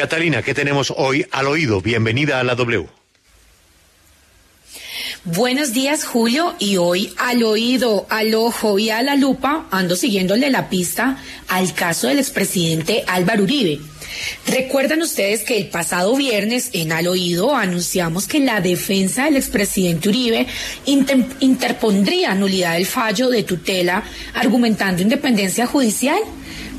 Catalina, ¿qué tenemos hoy al oído? Bienvenida a la W. Buenos días, Julio, y hoy al oído, al ojo y a la lupa ando siguiéndole la pista al caso del expresidente Álvaro Uribe. Recuerdan ustedes que el pasado viernes en Al Oído anunciamos que la defensa del expresidente Uribe interpondría nulidad del fallo de tutela argumentando independencia judicial.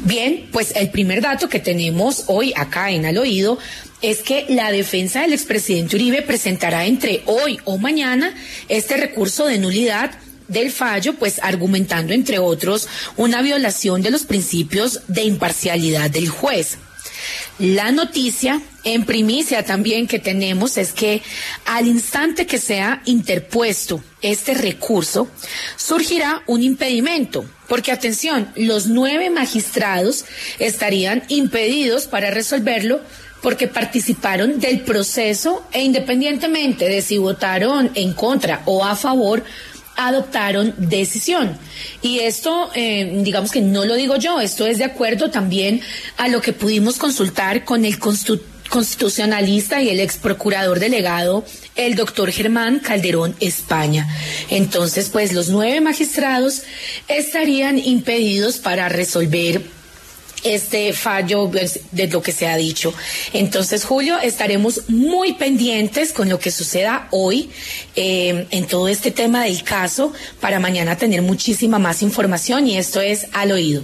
Bien, pues el primer dato que tenemos hoy acá en Al Oído es que la defensa del expresidente Uribe presentará entre hoy o mañana este recurso de nulidad del fallo, pues argumentando, entre otros, una violación de los principios de imparcialidad del juez. La noticia en primicia también que tenemos es que al instante que sea interpuesto este recurso, surgirá un impedimento, porque atención, los nueve magistrados estarían impedidos para resolverlo porque participaron del proceso e independientemente de si votaron en contra o a favor, adoptaron decisión. Y esto, eh, digamos que no lo digo yo, esto es de acuerdo también a lo que pudimos consultar con el constitucionalista y el ex procurador delegado, el doctor Germán Calderón España. Entonces, pues los nueve magistrados estarían impedidos para resolver este fallo pues, de lo que se ha dicho. Entonces, Julio, estaremos muy pendientes con lo que suceda hoy eh, en todo este tema del caso para mañana tener muchísima más información y esto es al oído.